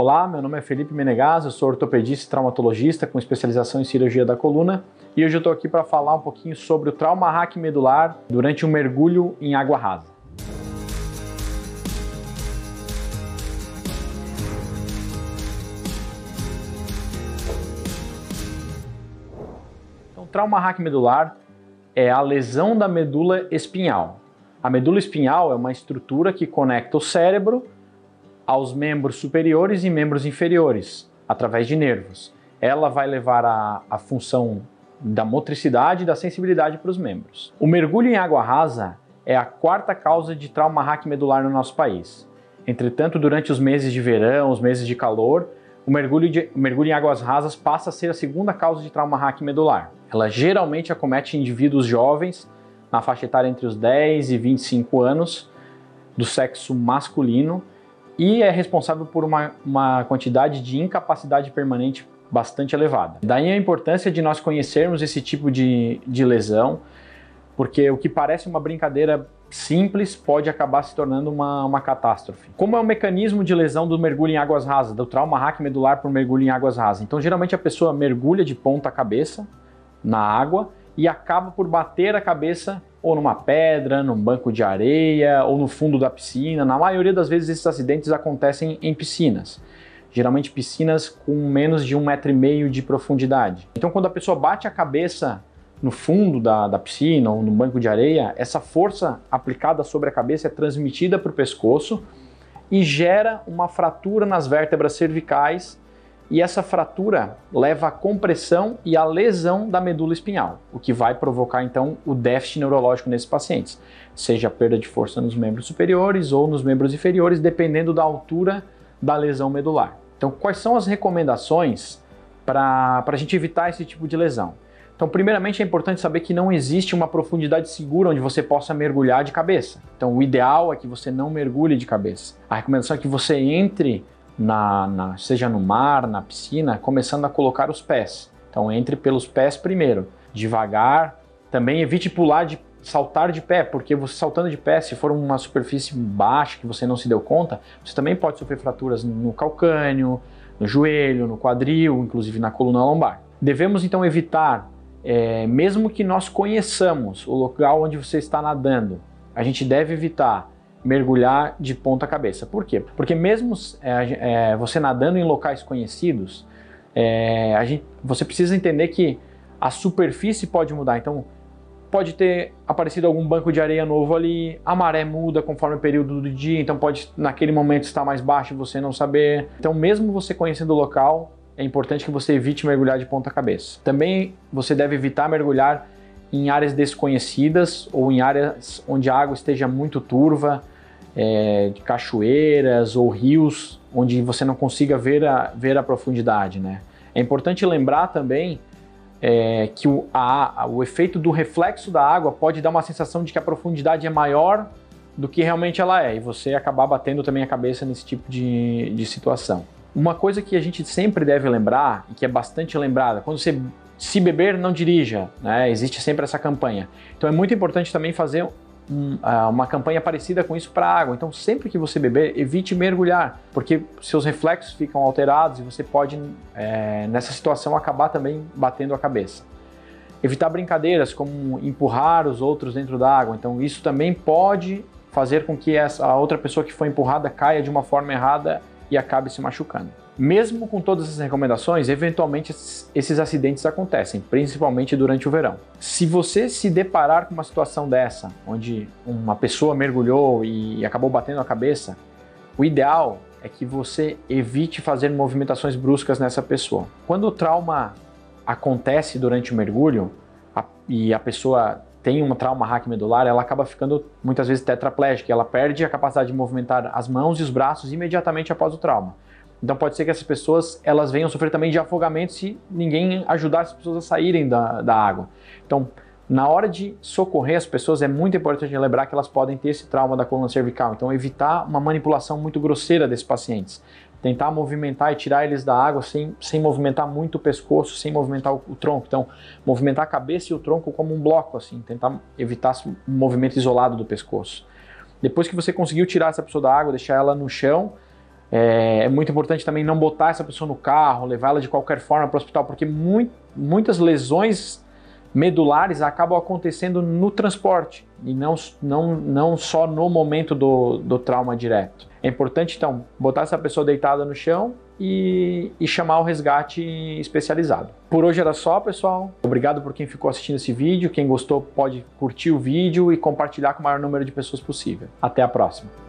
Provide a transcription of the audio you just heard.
Olá, meu nome é Felipe Menegas, eu sou ortopedista e traumatologista com especialização em cirurgia da coluna e hoje eu estou aqui para falar um pouquinho sobre o trauma hack medular durante um mergulho em água rasa. Então, trauma hack medular é a lesão da medula espinhal. A medula espinhal é uma estrutura que conecta o cérebro aos membros superiores e membros inferiores, através de nervos. Ela vai levar a, a função da motricidade e da sensibilidade para os membros. O mergulho em água rasa é a quarta causa de trauma hack medular no nosso país. Entretanto, durante os meses de verão, os meses de calor, o mergulho, de, o mergulho em águas rasas passa a ser a segunda causa de trauma hack medular. Ela geralmente acomete indivíduos jovens, na faixa etária entre os 10 e 25 anos, do sexo masculino, e é responsável por uma, uma quantidade de incapacidade permanente bastante elevada. Daí a importância de nós conhecermos esse tipo de, de lesão, porque o que parece uma brincadeira simples pode acabar se tornando uma, uma catástrofe. Como é o mecanismo de lesão do mergulho em águas rasas, do trauma hack medular por mergulho em águas rasas? Então, geralmente a pessoa mergulha de ponta cabeça na água e acaba por bater a cabeça ou numa pedra, num banco de areia ou no fundo da piscina. Na maioria das vezes esses acidentes acontecem em piscinas. Geralmente piscinas com menos de um metro e meio de profundidade. Então quando a pessoa bate a cabeça no fundo da, da piscina ou no banco de areia, essa força aplicada sobre a cabeça é transmitida para o pescoço e gera uma fratura nas vértebras cervicais e essa fratura leva à compressão e à lesão da medula espinhal, o que vai provocar então o déficit neurológico nesses pacientes, seja perda de força nos membros superiores ou nos membros inferiores, dependendo da altura da lesão medular. Então, quais são as recomendações para a gente evitar esse tipo de lesão? Então, primeiramente é importante saber que não existe uma profundidade segura onde você possa mergulhar de cabeça. Então, o ideal é que você não mergulhe de cabeça. A recomendação é que você entre na, na, seja no mar, na piscina, começando a colocar os pés. Então entre pelos pés primeiro, devagar. Também evite pular de saltar de pé, porque você saltando de pé, se for uma superfície baixa que você não se deu conta, você também pode sofrer fraturas no calcânio, no joelho, no quadril, inclusive na coluna lombar. Devemos então evitar, é, mesmo que nós conheçamos o local onde você está nadando, a gente deve evitar mergulhar de ponta cabeça. Por quê? Porque mesmo é, é, você nadando em locais conhecidos, é, gente, você precisa entender que a superfície pode mudar. Então, pode ter aparecido algum banco de areia novo ali, a maré muda conforme o período do dia, então pode naquele momento estar mais baixo e você não saber. Então, mesmo você conhecendo o local, é importante que você evite mergulhar de ponta cabeça. Também você deve evitar mergulhar em áreas desconhecidas ou em áreas onde a água esteja muito turva, é, de cachoeiras ou rios, onde você não consiga ver a, ver a profundidade. Né? É importante lembrar também é, que o, a, o efeito do reflexo da água pode dar uma sensação de que a profundidade é maior do que realmente ela é, e você acabar batendo também a cabeça nesse tipo de, de situação. Uma coisa que a gente sempre deve lembrar, e que é bastante lembrada, quando você se beber, não dirija, né? existe sempre essa campanha. Então é muito importante também fazer um, ah, uma campanha parecida com isso para água. Então sempre que você beber, evite mergulhar, porque seus reflexos ficam alterados e você pode, é, nessa situação, acabar também batendo a cabeça. Evitar brincadeiras como empurrar os outros dentro da água. Então isso também pode fazer com que essa, a outra pessoa que foi empurrada caia de uma forma errada e acabe se machucando. Mesmo com todas essas recomendações, eventualmente esses acidentes acontecem, principalmente durante o verão. Se você se deparar com uma situação dessa, onde uma pessoa mergulhou e acabou batendo a cabeça, o ideal é que você evite fazer movimentações bruscas nessa pessoa. Quando o trauma acontece durante o mergulho a, e a pessoa tem um trauma hack medular, ela acaba ficando muitas vezes tetraplégica, ela perde a capacidade de movimentar as mãos e os braços imediatamente após o trauma. Então pode ser que essas pessoas elas venham sofrer também de afogamento se ninguém ajudar as pessoas a saírem da, da água. Então, na hora de socorrer as pessoas, é muito importante lembrar que elas podem ter esse trauma da coluna cervical. Então, evitar uma manipulação muito grosseira desses pacientes. Tentar movimentar e tirar eles da água sem, sem movimentar muito o pescoço, sem movimentar o, o tronco. Então, movimentar a cabeça e o tronco como um bloco, assim. Tentar evitar um movimento isolado do pescoço. Depois que você conseguiu tirar essa pessoa da água, deixar ela no chão, É, é, muito importante também não botar essa pessoa no carro, levá-la de qualquer forma para o hospital, porque muitas lesões medulares acabam acontecendo no transporte e não, não, não só no momento do, do trauma direto. É importante então botar essa pessoa deitada no chão e, e, chamar o resgate especializado. Por hoje era só, pessoal. Obrigado por quem ficou assistindo esse vídeo. Quem gostou pode curtir o vídeo e compartilhar com o maior número de pessoas possível. Até a próxima.